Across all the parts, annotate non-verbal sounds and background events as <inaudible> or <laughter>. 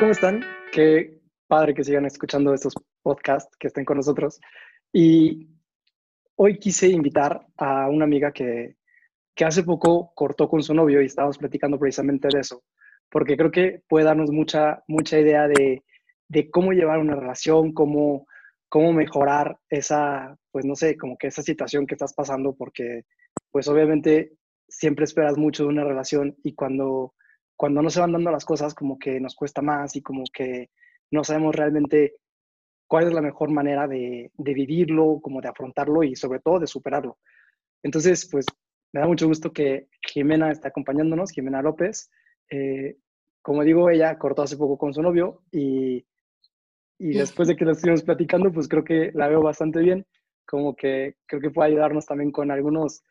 ¿cómo están? Qué padre que sigan escuchando estos podcasts, que estén con nosotros. Y hoy quise invitar a una amiga que, que hace poco cortó con su novio y estábamos platicando precisamente de eso, porque creo que puede darnos mucha, mucha idea de, de cómo llevar una relación, cómo, cómo mejorar esa, pues no sé, como que esa situación que estás pasando, porque pues obviamente siempre esperas mucho de una relación y cuando cuando no se van dando las cosas, como que nos cuesta más y como que no sabemos realmente cuál es la mejor manera de, vivirlo, como de afrontarlo y sobre todo de superarlo. Entonces, pues me da mucho gusto que Jimena está acompañándonos, Jimena López. Eh, como digo, ella cortó hace poco con su novio y, y después de que lo estuvimos platicando, pues creo que la veo bastante bien, como que creo que puede ayudarnos también con algunos,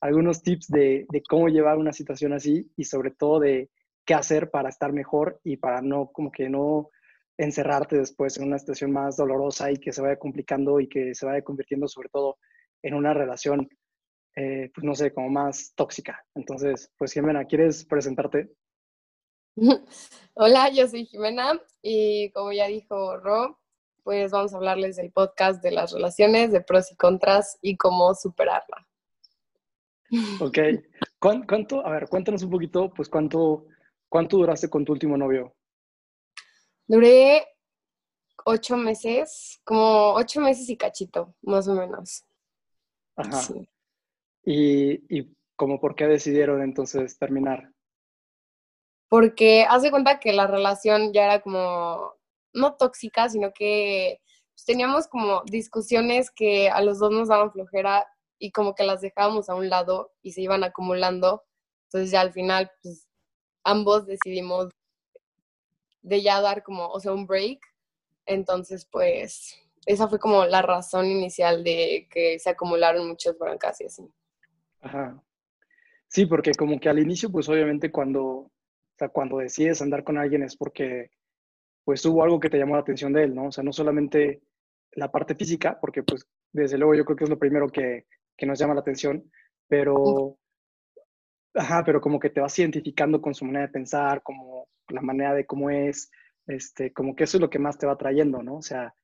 algunos tips de, de cómo llevar una situación así y sobre todo de, qué hacer para estar mejor y para no, como que no encerrarte después en una situación más dolorosa y que se vaya complicando y que se vaya convirtiendo sobre todo en una relación, eh, pues no sé, como más tóxica. Entonces, pues Jimena, ¿quieres presentarte? <laughs> Hola, yo soy Jimena y como ya dijo Ro, pues vamos a hablarles del podcast de las relaciones, de pros y contras y cómo superarla. Ok. ¿Cuánto, a ver, cuéntanos un poquito, pues cuánto ¿Cuánto duraste con tu último novio? Duré ocho meses, como ocho meses y cachito, más o menos. Ajá. ¿Y, y como por qué decidieron entonces terminar? Porque hace cuenta que la relación ya era como, no tóxica, sino que pues, teníamos como discusiones que a los dos nos daban flojera y como que las dejábamos a un lado y se iban acumulando. Entonces ya al final, pues ambos decidimos de ya dar como, o sea, un break. Entonces, pues, esa fue como la razón inicial de que se acumularon muchos broncas y así. Ajá. Sí, porque como que al inicio, pues obviamente cuando, o sea, cuando decides andar con alguien es porque pues hubo algo que te llamó la atención de él, ¿no? O sea, no solamente la parte física, porque pues desde luego yo creo que es lo primero que, que nos llama la atención, pero Ajá, pero como que te vas identificando con su manera de pensar, como la manera de cómo es, este, como que eso es lo que más te va trayendo, ¿no? O sea,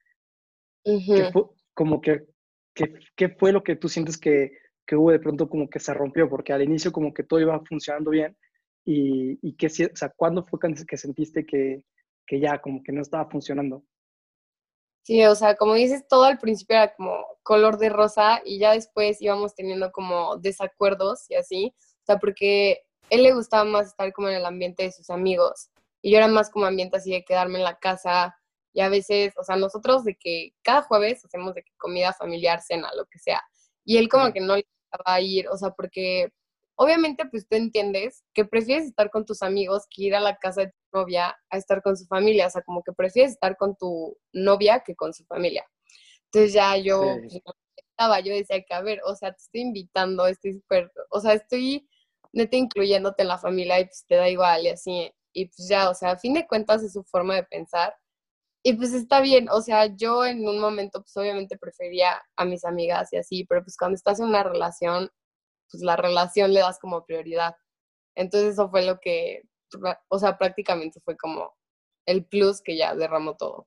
como que, ¿qué fue lo que tú sientes que, que, hubo de pronto como que se rompió? Porque al inicio como que todo iba funcionando bien y, y que, o sea, ¿cuándo fue que sentiste que, que ya como que no estaba funcionando? Sí, o sea, como dices, todo al principio era como color de rosa y ya después íbamos teniendo como desacuerdos y así. O sea, porque él le gustaba más estar como en el ambiente de sus amigos y yo era más como ambiente así de quedarme en la casa y a veces, o sea, nosotros de que cada jueves hacemos de que comida familiar, cena, lo que sea. Y él como que no le gustaba ir, o sea, porque obviamente pues tú entiendes que prefieres estar con tus amigos que ir a la casa de tu novia a estar con su familia, o sea, como que prefieres estar con tu novia que con su familia. Entonces ya yo, estaba, yo decía que, a ver, o sea, te estoy invitando, estoy súper, o sea, estoy neta incluyéndote en la familia y pues te da igual y así. Y pues ya, o sea, a fin de cuentas es su forma de pensar. Y pues está bien, o sea, yo en un momento pues obviamente prefería a mis amigas y así, pero pues cuando estás en una relación, pues la relación le das como prioridad. Entonces eso fue lo que, o sea, prácticamente fue como el plus que ya derramó todo.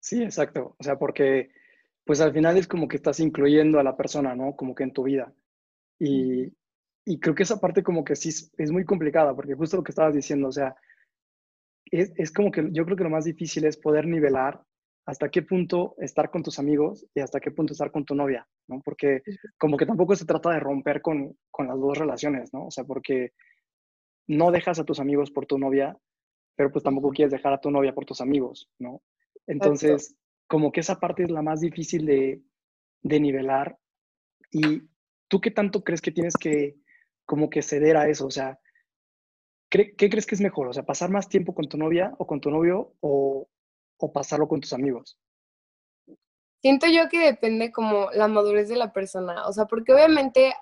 Sí, exacto. O sea, porque pues al final es como que estás incluyendo a la persona, ¿no? Como que en tu vida. Y, y creo que esa parte como que sí es, muy complicada, porque justo lo que estabas diciendo, o sea, es, es, como que yo creo que lo más difícil es poder nivelar hasta qué punto estar con tus amigos y hasta qué punto estar con tu novia, ¿no? Porque como que tampoco se trata de romper con, con las dos relaciones, ¿no? O sea, porque no dejas a tus amigos por tu novia, pero pues tampoco quieres dejar a tu novia por tus amigos, ¿no? Entonces, como que esa parte es la más difícil de, de nivelar. ¿Y tú qué tanto crees que tienes que como que ceder a eso? O sea, ¿qué, crees que es mejor? O sea, pasar más tiempo con tu novia o con tu novio o, pasarlo con tus amigos? Siento yo que depende como la madurez de la persona, o sea, porque obviamente,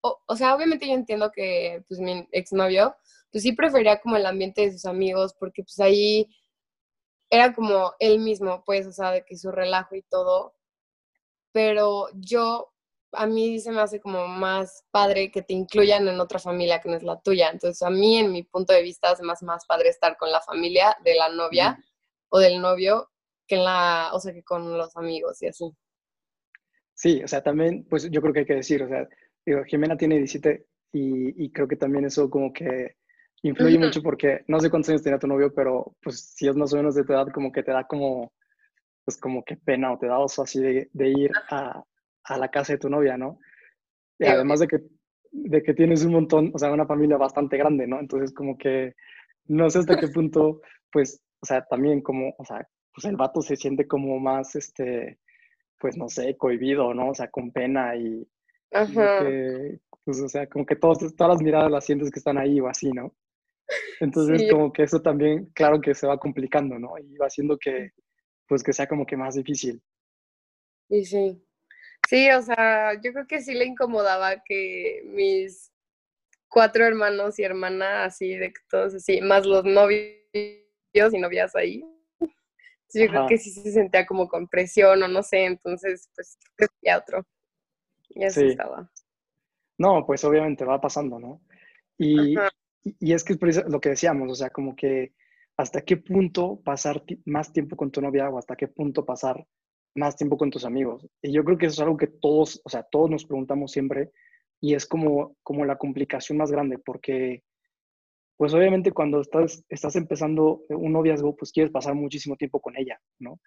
o, sea, obviamente yo entiendo que pues mi exnovio, pues sí prefería como el ambiente de sus amigos, porque pues ahí era como él mismo, pues, o sea, de que su relajo y todo, pero yo a mí se me hace como más padre que te incluyan en otra familia que no es la tuya. Entonces, a mí, en mi punto de vista, es más, más padre estar con la familia de la novia o del novio que en la, o sea, que con los amigos y así. Sí, o sea, también, pues yo creo que hay que decir, o sea, digo, Jimena tiene 17 y, creo que también eso como que influye mucho porque no sé cuántos años tenía tu novio, pero pues si es más o menos de tu edad, como que te da como, pues como que pena o te da oso así de, ir a, a, la casa de tu novia, ¿no? Y además de que, de que tienes un montón, o sea, una familia bastante grande, ¿no? Entonces como que no sé hasta qué punto, pues, o sea, también como, o sea, pues el vato se siente como más, este, pues no sé, cohibido, ¿no? O sea, con pena y, Ajá. pues o sea, como que todas las miradas las sientes que están ahí o así, ¿no? Entonces como que eso también, claro que se va complicando, ¿no? Y va haciendo que, pues que sea como que más difícil. Y sí. Sí, o sea, yo creo que sí le incomodaba que mis cuatro hermanos y hermana así, de todos así, más los novios y novias ahí, yo creo que sí se sentía como con presión o no sé, entonces pues ya otro. Ya sí. estaba. No, pues obviamente va pasando, ¿no? Y, y es que es lo que decíamos, o sea, como que hasta qué punto pasar más tiempo con tu novia o hasta qué punto pasar más tiempo con tus amigos. Y yo creo que eso es algo que todos, o sea, todos nos preguntamos siempre y es como, como la complicación más grande porque pues obviamente cuando estás, estás empezando un noviazgo, pues quieres pasar muchísimo tiempo con ella, ¿no?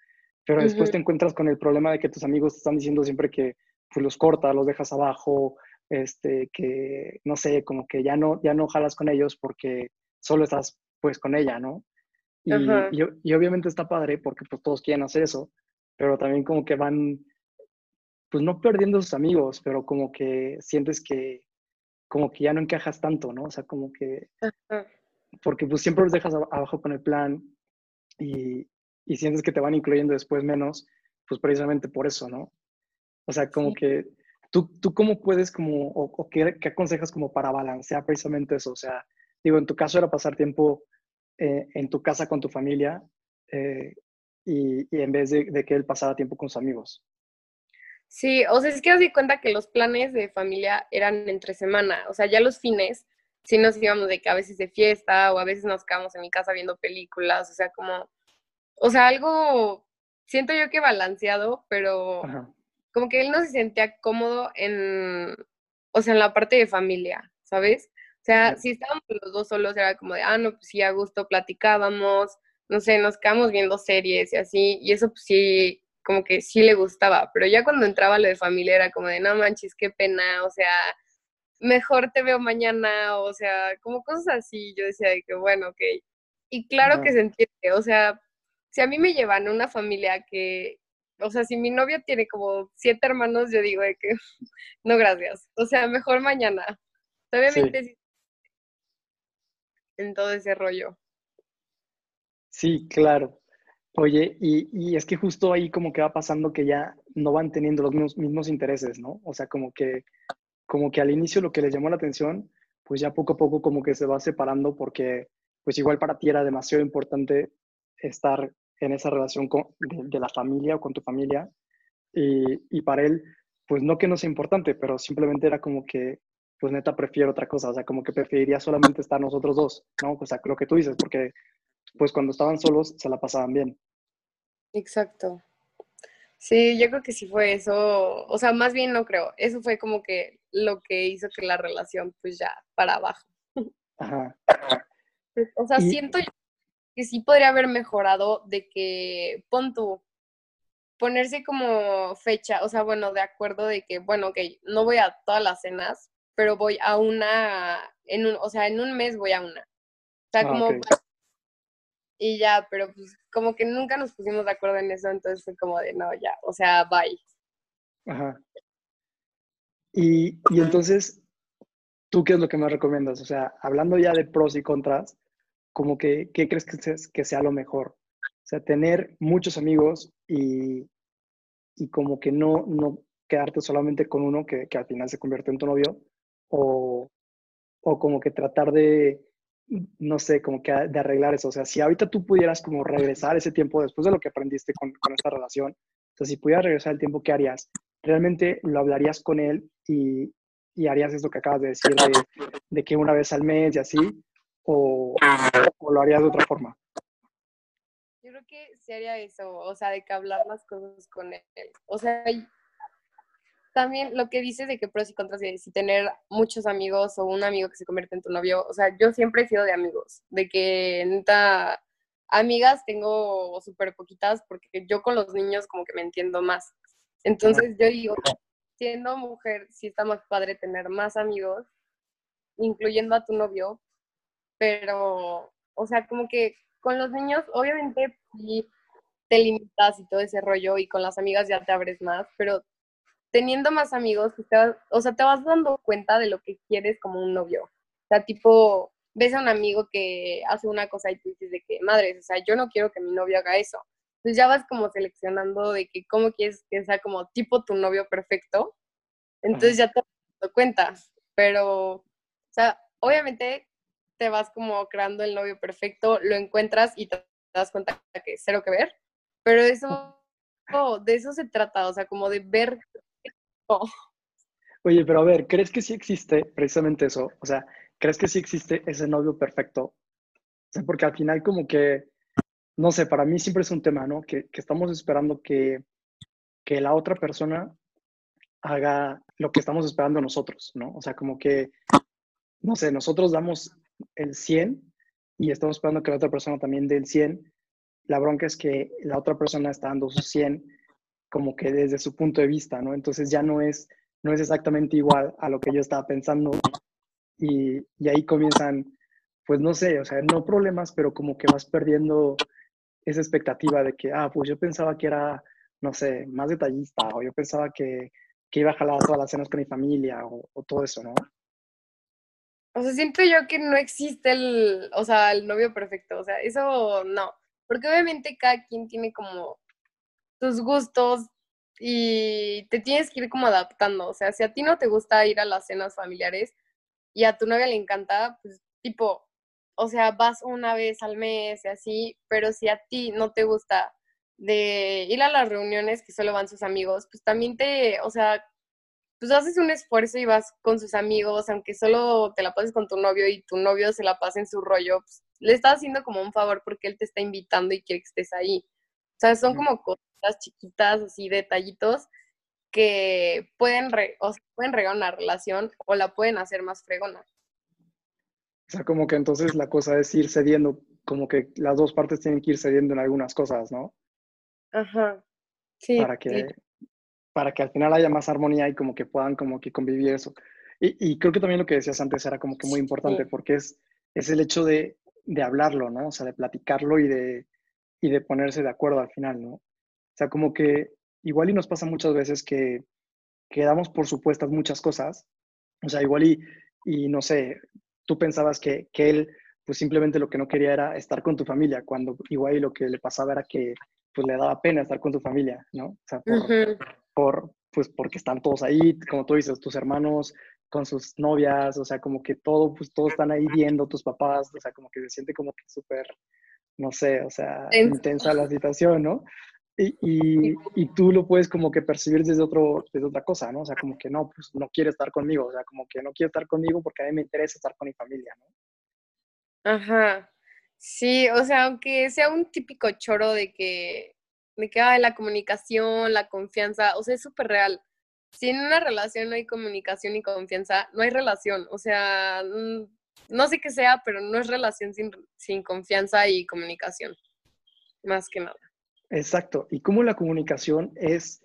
Pero después te encuentras con el problema de que tus amigos te están diciendo siempre que pues, los cortas, los dejas abajo, este, que, no sé, como que ya no, ya no jalas con ellos porque solo estás pues con ella, ¿no? Y, y, obviamente está padre porque pues todos quieren hacer eso, pero también como que van, pues no perdiendo sus amigos, pero como que sientes que, como que ya no encajas tanto, ¿no? O sea, como que... Porque pues siempre los dejas abajo con el plan y, y, sientes que te van incluyendo después menos, pues precisamente por eso, ¿no? O sea, como que tú, tú cómo puedes como, o, qué, qué, aconsejas como para balancear precisamente eso. O sea, digo, en tu caso era pasar tiempo eh, en tu casa con tu familia eh, y, y, en vez de, de que él pasara tiempo con sus amigos. Sí, o sea, es que os di cuenta que los planes de familia eran entre semana, o sea, ya los fines, sí nos íbamos de que a veces de fiesta o a veces nos quedamos en mi casa viendo películas, o sea, como, o sea, algo, siento yo que balanceado, pero como que él no se sentía cómodo en, o sea, en la parte de familia, ¿sabes? O sea, si estábamos los dos solos era como de, ah, no, pues sí, a gusto platicábamos, no sé, nos quedamos viendo series y así, y eso pues sí como que sí le gustaba, pero ya cuando entraba lo de familia era como de, no manches, qué pena, o sea, mejor te veo mañana, o sea, como cosas así, yo decía de que bueno, ok. Y claro que se entiende, o sea, si a mí me llevan una familia que, o sea, si mi novia tiene como siete hermanos, yo digo de que <laughs> no, gracias, o sea, mejor mañana. Obviamente sí. en todo ese rollo. Sí, claro. Oye, y, es que justo ahí como que va pasando que ya no van teniendo los mismos, intereses, ¿no? O sea, como que, como que al inicio lo que les llamó la atención, pues ya poco a poco como que se va separando porque pues igual para ti era demasiado importante estar en esa relación con, de, la familia o con tu familia y, y para él, pues no que no sea importante, pero simplemente era como que, pues neta prefiero otra cosa, o sea, como que preferiría solamente estar nosotros dos, ¿no? O sea, lo que tú dices, porque pues cuando estaban solos se la pasaban bien. Exacto. Sí, yo creo que sí fue eso, o sea, más bien no creo, eso fue como que lo que hizo que la relación pues ya para abajo. Ajá. O sea, siento que sí podría haber mejorado de que, pon tu, ponerse como fecha, o sea, bueno, de acuerdo de que, bueno, ok, no voy a todas las cenas, pero voy a una, en un, o sea, en un mes voy a una. O sea, ah, como y ya, pero pues como que nunca nos pusimos de acuerdo en eso, entonces fue como de, no, ya, o sea, bye. Ajá. Y, y entonces, ¿tú qué es lo que me recomiendas? O sea, hablando ya de pros y contras, como que, ¿qué crees que sea, que sea lo mejor? O sea, tener muchos amigos y, y como que no, no quedarte solamente con uno que, que al final se convierte en tu novio, o, o como que tratar de, no sé, como que de arreglar eso. O sea, si ahorita tú pudieras como regresar ese tiempo después de lo que aprendiste con, esta relación, o sea, si pudieras regresar el tiempo, ¿qué harías? ¿realmente lo hablarías con él y, y harías eso que acabas de decir de, que una vez al mes y así? O, ¿O lo harías de otra forma? Yo creo que sí haría eso, o sea, de que hablar las cosas con él. O sea, también lo que dices de que pros y contras de si tener muchos amigos o un amigo que se convierte en tu novio, o sea, yo siempre he sido de amigos, de que neta, amigas tengo súper poquitas porque yo con los niños como que me entiendo más. Entonces yo digo, siendo mujer, sí está más padre tener más amigos, incluyendo a tu novio, pero, o sea, como que con los niños, obviamente, sí te limitas y todo ese rollo, y con las amigas ya te abres más, pero teniendo más amigos, pues o sea, te vas dando cuenta de lo que quieres como un novio. O sea, tipo, ves a un amigo que hace una cosa y tú dices de que, madre, o sea, yo no quiero que mi novio haga eso. Entonces ya vas como seleccionando de que cómo quieres que sea como tipo tu novio perfecto. Entonces ya te das cuenta. Pero, o sea, obviamente te vas como creando el novio perfecto, lo encuentras y te das cuenta que cero que ver. Pero eso, de eso se trata, o sea, como de ver <laughs> Oye, pero a ver, ¿crees que sí existe precisamente eso? O sea, ¿crees que sí existe ese novio perfecto? O sea, porque al final como que, no sé, para mí siempre es un tema, ¿no? Que, estamos esperando que, que la otra persona haga lo que estamos esperando nosotros, ¿no? O sea, como que, no sé, nosotros damos el 100 y estamos esperando que la otra persona también dé el 100. La bronca es que la otra persona está dando su 100 como que desde su punto de vista, ¿no? Entonces ya no es, no es exactamente igual a lo que yo estaba pensando y, y ahí comienzan, pues no sé, o sea, no problemas, pero como que vas perdiendo esa expectativa de que, ah, pues yo pensaba que era, no sé, más detallista o yo pensaba que, que iba a jalar todas las cenas con mi familia o, o todo eso, ¿no? O sea, siento yo que no existe el, o sea, el novio perfecto, o sea, eso no, porque obviamente cada quien tiene como tus gustos y te tienes que ir como adaptando. O sea, si a ti no te gusta ir a las cenas familiares y a tu novia le encanta, pues tipo, o sea, vas una vez al mes y así, pero si a ti no te gusta de ir a las reuniones que solo van sus amigos, pues también te, o sea, pues haces un esfuerzo y vas con sus amigos, aunque solo te la pases con tu novio y tu novio se la pase en su rollo, pues le estás haciendo como un favor porque él te está invitando y quiere que estés ahí. O sea, son como cosas chiquitas, así detallitos, que pueden, o pueden regar una relación o la pueden hacer más fregona. O sea, como que entonces la cosa es ir cediendo, como que las dos partes tienen que ir cediendo en algunas cosas, ¿no? Ajá. Sí. Para que, para que al final haya más armonía y como que puedan como que convivir eso. Y, creo que también lo que decías antes era como que muy importante porque es, es el hecho de, de hablarlo, ¿no? O sea, de platicarlo y de, y de ponerse de acuerdo al final, ¿no? O sea, como que igual y nos pasa muchas veces que, que damos por supuestas muchas cosas. O sea, igual y, y no sé, tú pensabas que, que él pues simplemente lo que no quería era estar con tu familia, cuando igual y lo que le pasaba era que pues le daba pena estar con tu familia, ¿no? O sea, por, por, pues porque están todos ahí, como tú dices, tus hermanos con sus novias, o sea, como que todo, pues todos están ahí viendo, tus papás, o sea, como que se siente como que súper, no sé, o sea, intensa la situación, ¿no? Y, y, tú lo puedes como que percibir desde, otro, desde otra cosa, ¿no? O sea, como que no, pues no quiere estar conmigo, o sea, como que no quiere estar conmigo porque a mí me interesa estar con mi familia, ¿no? Ajá. Sí, o sea, aunque sea un típico choro de que, de que la comunicación, la confianza, o sea, es súper real. Si en una relación no hay comunicación y confianza, no hay relación. O sea, no sé qué sea, pero no es relación sin, sin confianza y comunicación. Más que nada. Exacto. Y cómo la comunicación es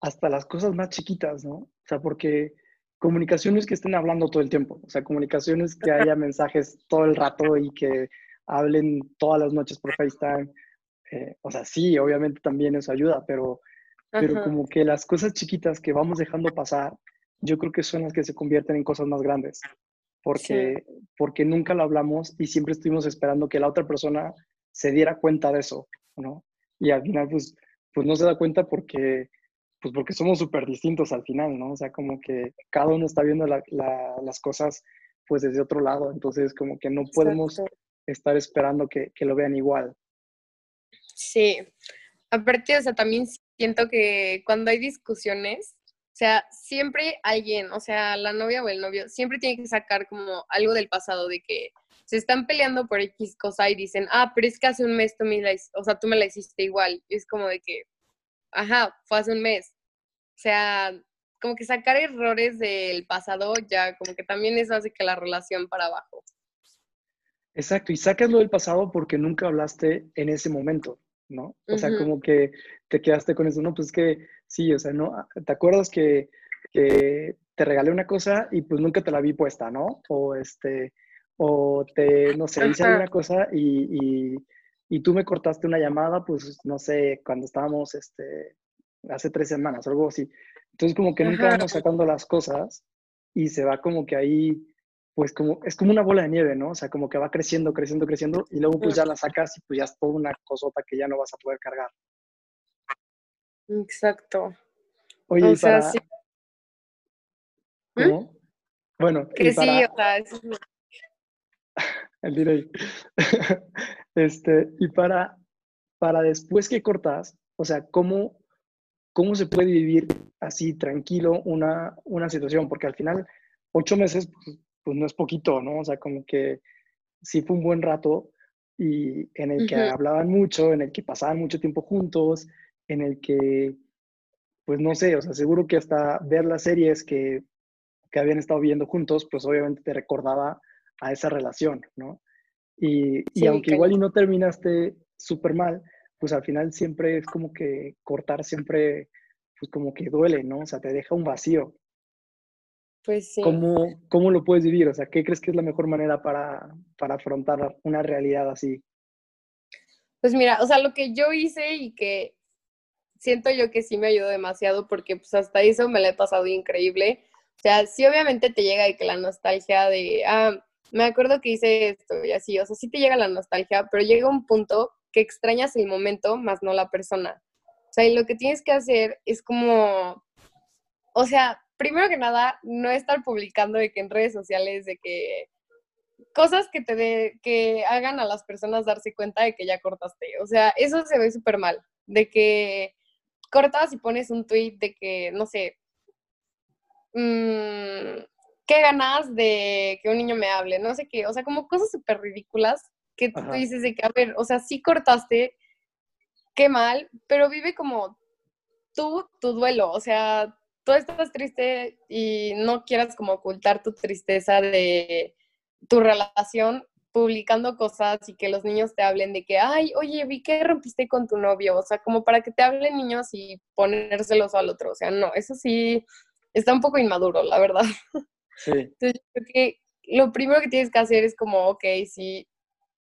hasta las cosas más chiquitas, ¿no? O sea, porque comunicaciones que estén hablando todo el tiempo, o sea, comunicaciones que haya <laughs> mensajes todo el rato y que hablen todas las noches por FaceTime. Eh, o sea, sí, obviamente también eso ayuda, pero, pero como que las cosas chiquitas que vamos dejando pasar, yo creo que son las que se convierten en cosas más grandes, porque, porque nunca lo hablamos y siempre estuvimos esperando que la otra persona se diera cuenta de eso, ¿no? Y al final pues, pues no se da cuenta porque, pues porque somos súper distintos al final, ¿no? O sea, como que cada uno está viendo las cosas pues desde otro lado, entonces como que no podemos estar esperando que, que, lo vean igual. Sí, aparte, o sea, también siento que cuando hay discusiones, O sea, siempre alguien, o sea, la novia o el novio, siempre tiene que sacar como algo del pasado de que se están peleando por X cosa y dicen, ah, pero es que hace un mes tú me la, o sea, tú me la hiciste igual. Y es como de que, ajá, fue hace un mes. O sea, como que sacar errores del pasado ya como que también eso hace que la relación para abajo. Exacto, y sacas lo del pasado porque nunca hablaste en ese momento, ¿no? O sea, como que te quedaste con eso, no, pues que sí, o sea, no, ¿te acuerdas que, te regalé una cosa y pues nunca te la vi puesta, ¿no? O este, o te, no sé, hice alguna cosa y, y, tú me cortaste una llamada, pues, no sé, cuando estábamos, este, hace tres semanas o algo así. Entonces, como que nunca vamos sacando las cosas y se va como que ahí pues como, es como una bola de nieve, ¿no? O sea, como que va creciendo, creciendo, creciendo y luego pues ya la sacas y pues ya es toda una cosota que ya no vas a poder cargar. Exacto. Oye, o sea, sí. ¿Mm? ¿Cómo? Bueno, que sí, o sea, es... el delay. <laughs> este, y para, para después que cortas, o sea, ¿cómo, cómo se puede vivir así tranquilo una, una situación? Porque al final, ocho meses, pues, pues no es poquito, ¿no? O sea, como que sí fue un buen rato y en el que hablaban mucho, en el que pasaban mucho tiempo juntos, en el que, pues no sé, o sea, seguro que hasta ver las series que, que habían estado viendo juntos, pues obviamente te recordaba a esa relación, ¿no? Y, y aunque igual y no terminaste súper mal, pues al final siempre es como que cortar siempre, pues como que duele, ¿no? O sea, te deja un vacío. Pues sí. ¿Cómo, ¿Cómo, lo puedes vivir? O sea, ¿qué crees que es la mejor manera para, para afrontar una realidad así? Pues mira, o sea, lo que yo hice y que siento yo que sí me ayudó demasiado porque pues hasta eso me la he pasado increíble. O sea, sí obviamente te llega de que la nostalgia de, ah, me acuerdo que hice esto y así, o sea, sí te llega la nostalgia, pero llega un punto que extrañas el momento más no la persona. O sea, y lo que tienes que hacer es como, o sea, primero que nada, no estar publicando de que en redes sociales de que cosas que te de, que hagan a las personas darse cuenta de que ya cortaste. O sea, eso se ve súper mal. De que cortas y pones un tweet de que, no sé, mmm, qué ganas de que un niño me hable, no sé qué. O sea, como cosas súper ridículas que tú dices de que, a ver, o sea, sí cortaste, qué mal, pero vive como tú, tu duelo. O sea, tú estás triste y no quieras como ocultar tu tristeza de tu relación publicando cosas y que los niños te hablen de que, ay, oye, vi que rompiste con tu novio, o sea, como para que te hablen niños y ponérselos al otro, o sea, no, eso sí está un poco inmaduro, la verdad. <laughs> Sí. Entonces, creo que lo primero que tienes que hacer es como, ok, sí,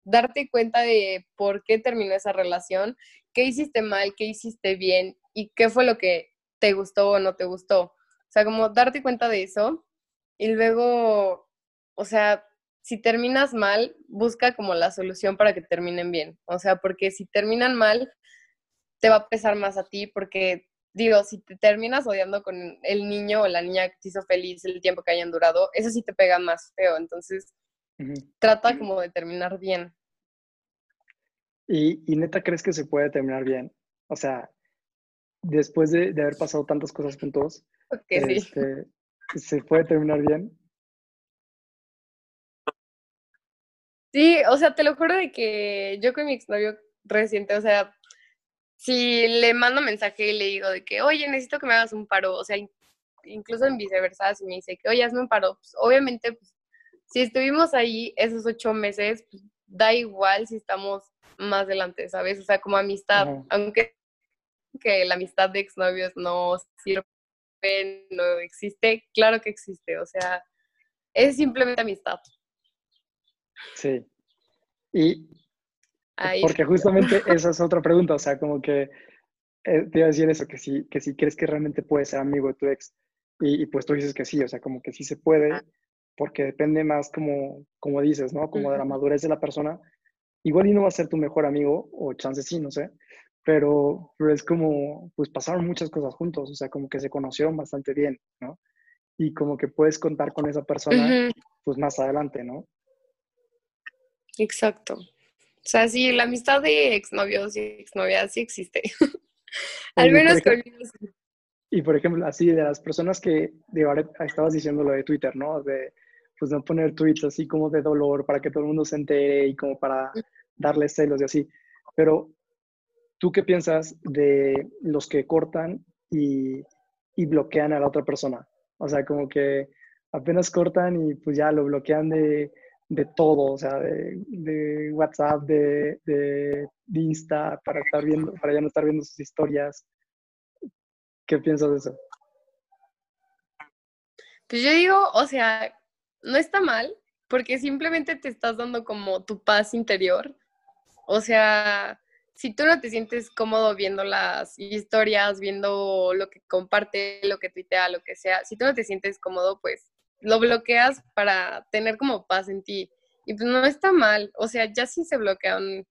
darte cuenta de por qué terminó esa relación, qué hiciste mal, qué hiciste bien y qué fue lo que te gustó o no te gustó. O sea, como darte cuenta de eso y luego, o sea, si terminas mal, busca como la solución para que terminen bien. O sea, porque si terminan mal, te va a pesar más a ti porque, digo, si te terminas odiando con el niño o la niña que te hizo feliz el tiempo que hayan durado, eso sí te pega más feo. Entonces, trata como de terminar bien. ¿Y, ¿Y neta crees que se puede terminar bien? O sea, después de, haber pasado tantas cosas juntos, este, ¿se puede terminar bien? Sí, o sea, te lo juro de que yo con mi exnovio reciente, o sea, si le mando mensaje y le digo de que, oye, necesito que me hagas un paro, o sea, incluso en viceversa, si me dice que, oye, hazme un paro, pues obviamente, pues, si estuvimos ahí esos ocho meses, pues, da igual si estamos más adelante, ¿sabes? O sea, como amistad, aunque que la amistad de exnovios no sirve, no existe, claro que existe, o sea, es simplemente amistad. Sí. Y porque justamente esa es otra pregunta, o sea, como que eh, te iba a decir eso, que si, que si crees que realmente puedes ser amigo de tu ex, y, pues tú dices que sí, o sea, como que sí se puede, ah. porque depende más como, como dices, ¿no? Como de la madurez de la persona. Igual y no va a ser tu mejor amigo, o chance sí, no sé, pero, es como, pues pasaron muchas cosas juntos, o sea, como que se conocieron bastante bien, ¿no? Y como que puedes contar con esa persona, pues más adelante, ¿no? Exacto. O sea, sí, la amistad de exnovios y exnovias sí existe. <laughs> Al menos conmigo Y por ejemplo, así de las personas que, de ahora estabas diciendo lo de Twitter, ¿no? De, pues no poner tweets así como de dolor para que todo el mundo se entere y como para darle celos y así. Pero, ¿tú qué piensas de los que cortan y, y bloquean a la otra persona? O sea, como que apenas cortan y pues ya lo bloquean de, de todo, o sea, de, de WhatsApp, de, de, Insta, para estar viendo, para ya no estar viendo sus historias. ¿Qué piensas de eso? Pues yo digo, o sea, no está mal, porque simplemente te estás dando como tu paz interior. O sea, si tú no te sientes cómodo viendo las historias, viendo lo que comparte, lo que tuitea, lo que sea, si tú no te sientes cómodo, pues lo bloqueas para tener como paz en ti. Y pues no está mal. O sea, ya si se bloquean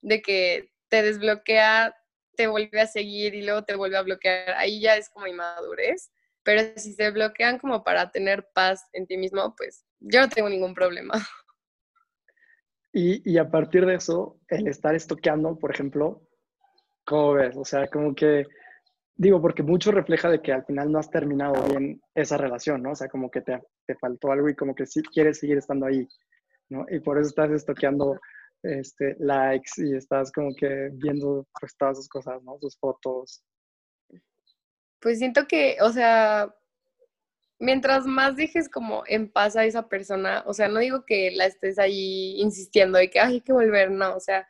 de que te desbloquea, te vuelve a seguir y luego te vuelve a bloquear, ahí ya es como inmadurez. Pero si se bloquean como para tener paz en ti mismo, pues yo no tengo ningún problema. <laughs> Y, y a partir de eso, el estar estoqueando, por ejemplo, ¿cómo ves? O sea, como que Digo, porque mucho refleja de que al final no has terminado bien esa relación, ¿no? O sea, como que te, te faltó algo y como que sí quieres seguir estando ahí, ¿no? Y por eso estás estoqueando este, likes y estás como que viendo pues todas sus cosas, ¿no? Sus fotos. Pues siento que, o sea, mientras más dejes como en paz a esa persona, o sea, no digo que la estés ahí insistiendo de que Ay, hay que volver, no, o sea,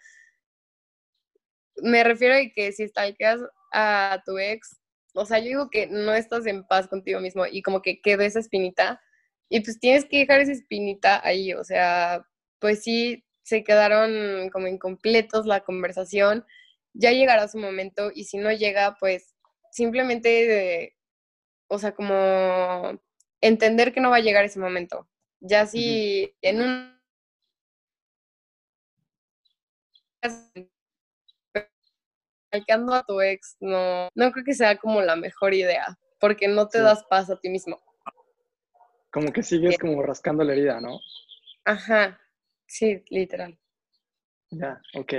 me refiero a que si stalkeas a tu ex, o sea, yo digo que no estás en paz contigo mismo y como que quedó esa espinita y pues tienes que dejar esa espinita ahí, o sea, pues sí, se quedaron como incompletos la conversación, ya llegará su momento y si no llega, pues simplemente, de, o sea, como entender que no va a llegar ese momento. Ya si en un ando a tu ex no, no creo que sea como la mejor idea, porque no te das paz a ti mismo. Como que sigues como rascando la herida, ¿no? Ajá, sí, literal. Ya, ok.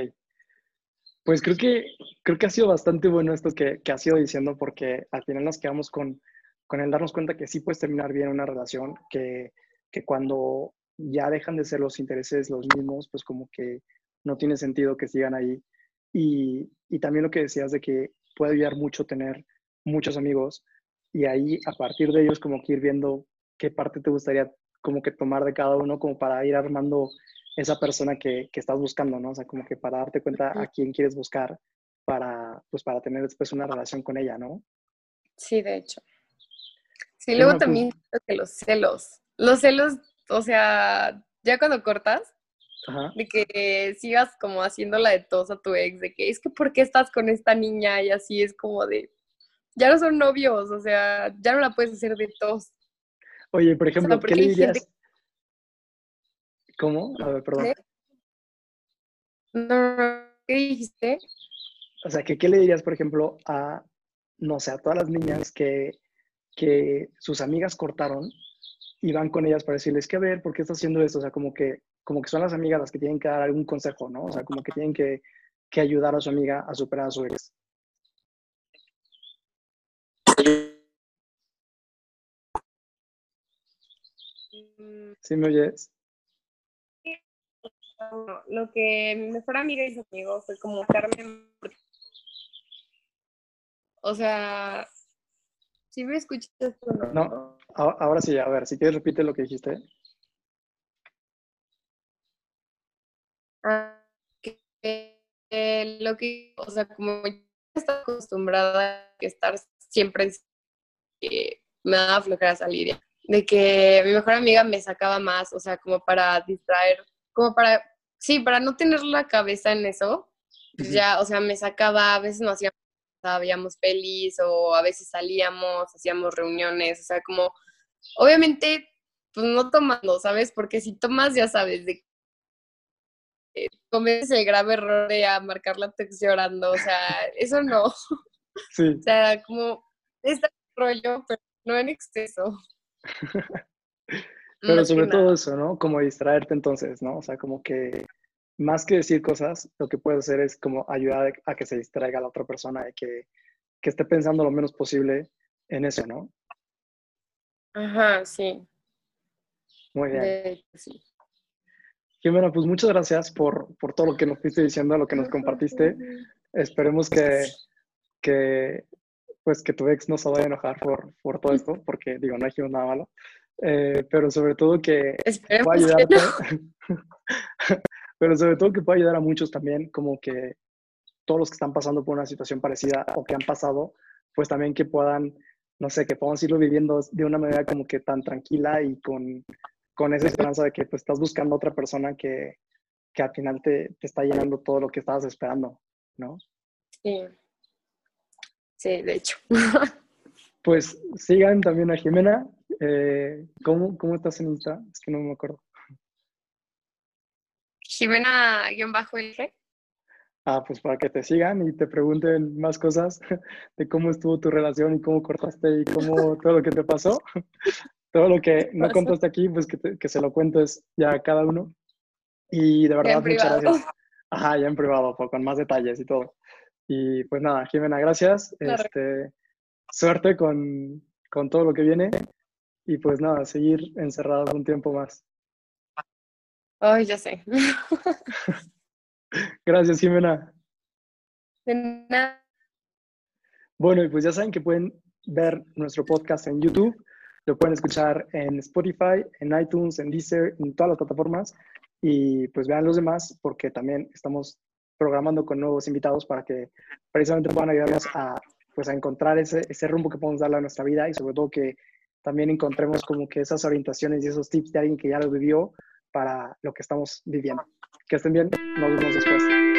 Pues creo que, creo que ha sido bastante bueno esto que, que has ido diciendo, porque al final nos quedamos con, con el darnos cuenta que sí puedes terminar bien una relación, que, que cuando ya dejan de ser los intereses los mismos, pues como que no tiene sentido que sigan ahí y, y, también lo que decías de que puede ayudar mucho tener muchos amigos y ahí a partir de ellos como que ir viendo qué parte te gustaría como que tomar de cada uno como para ir armando esa persona que, que estás buscando, ¿no? O sea, como que para darte cuenta a quién quieres buscar para, pues para tener después una relación con ella, ¿no? Sí, de hecho. Sí, luego pues también que los celos. Los celos, o sea, ya cuando cortas, de que sigas como haciéndola de tos a tu ex, de que es que ¿por qué estás con esta niña? Y así es como de, ya no son novios, o sea, ya no la puedes hacer de tos. Oye, por ejemplo, ¿qué le dirías? ¿Cómo? A ver, perdón. No, ¿qué dijiste? O sea, que ¿qué le dirías, por ejemplo, a, no sé, a todas las niñas que, que sus amigas cortaron y van con ellas para decirles que a ver, ¿por qué estás haciendo esto? O sea, como que como que son las amigas las que tienen que dar algún consejo, ¿no? O sea, como que tienen que, que ayudar a su amiga a superar a su ex. ¿Sí me oyes? Lo que mi mejor amiga hizo conmigo fue como Carmen. O sea, ¿sí me escuchas? No, ahora sí, a ver, si quieres repite lo que dijiste. Que lo que, o sea, como está acostumbrada a estar siempre eh, me daba flojera salir, de que mi mejor amiga me sacaba más, o sea, como para distraer, como para, sí, para no tener la cabeza en eso, pues ya, o sea, me sacaba, a veces no hacíamos, habíamos pelis o a veces salíamos, hacíamos reuniones, o sea, como, obviamente, pues no tomando, ¿sabes? Porque si tomas, ya sabes, de eh, cometes el grave error de a marcar la texto llorando, o sea, eso no. <laughs> Sí. O sea, como este rollo, pero no en exceso. <laughs> pero sobre todo eso, ¿no? Como distraerte entonces, ¿no? O sea, como que más que decir cosas, lo que puedes hacer es como ayudar a que se distraiga la otra persona, de que, que esté pensando lo menos posible en eso, ¿no? Ajá, sí. Muy bien. sí. Jimena, pues muchas gracias por, por, todo lo que nos fuiste diciendo, lo que nos compartiste. Esperemos que, que, pues, que tu ex no se vaya a enojar por, por todo esto, porque digo, no hay nada malo. Eh, pero sobre todo que pueda ayudarte. <laughs> pero sobre todo que pueda ayudar a muchos también, como que todos los que están pasando por una situación parecida o que han pasado, pues también que puedan, no sé, que podamos irlo viviendo de una manera como que tan tranquila y con, con esa esperanza de que pues estás buscando otra persona que, que al final te, te, está llenando todo lo que estabas esperando, ¿no? Sí. Sí, de hecho. <laughs> Pues sigan también a Jimena. Eh, ¿cómo, ¿Cómo estás en Insta? Es que no me acuerdo. Jimena-el Ah, pues para que te sigan y te pregunten más cosas de cómo estuvo tu relación y cómo cortaste y cómo todo lo que te pasó. <laughs> Todo lo que no contaste aquí, pues que, que se lo cuentes ya a cada uno. Y de verdad, muchas gracias. Ajá, ya en privado, con más detalles y todo. Y pues nada, Jimena, gracias. Este, suerte con, con todo lo que viene. Y pues nada, seguir encerrados un tiempo más. Ay, ya sé. <laughs> Gracias, Jimena. De nada. Bueno, y pues ya saben que pueden ver nuestro podcast en YouTube, lo pueden escuchar en Spotify, en iTunes, en Deezer, en todas las plataformas. Y pues vean los demás porque también estamos programando con nuevos invitados para que precisamente puedan ayudarnos a, pues, a encontrar ese, ese rumbo que podemos darle a nuestra vida y sobre todo que también encontremos como que esas orientaciones y esos tips de alguien que ya lo vivió para lo que estamos viviendo. Que estén bien, nos vemos después.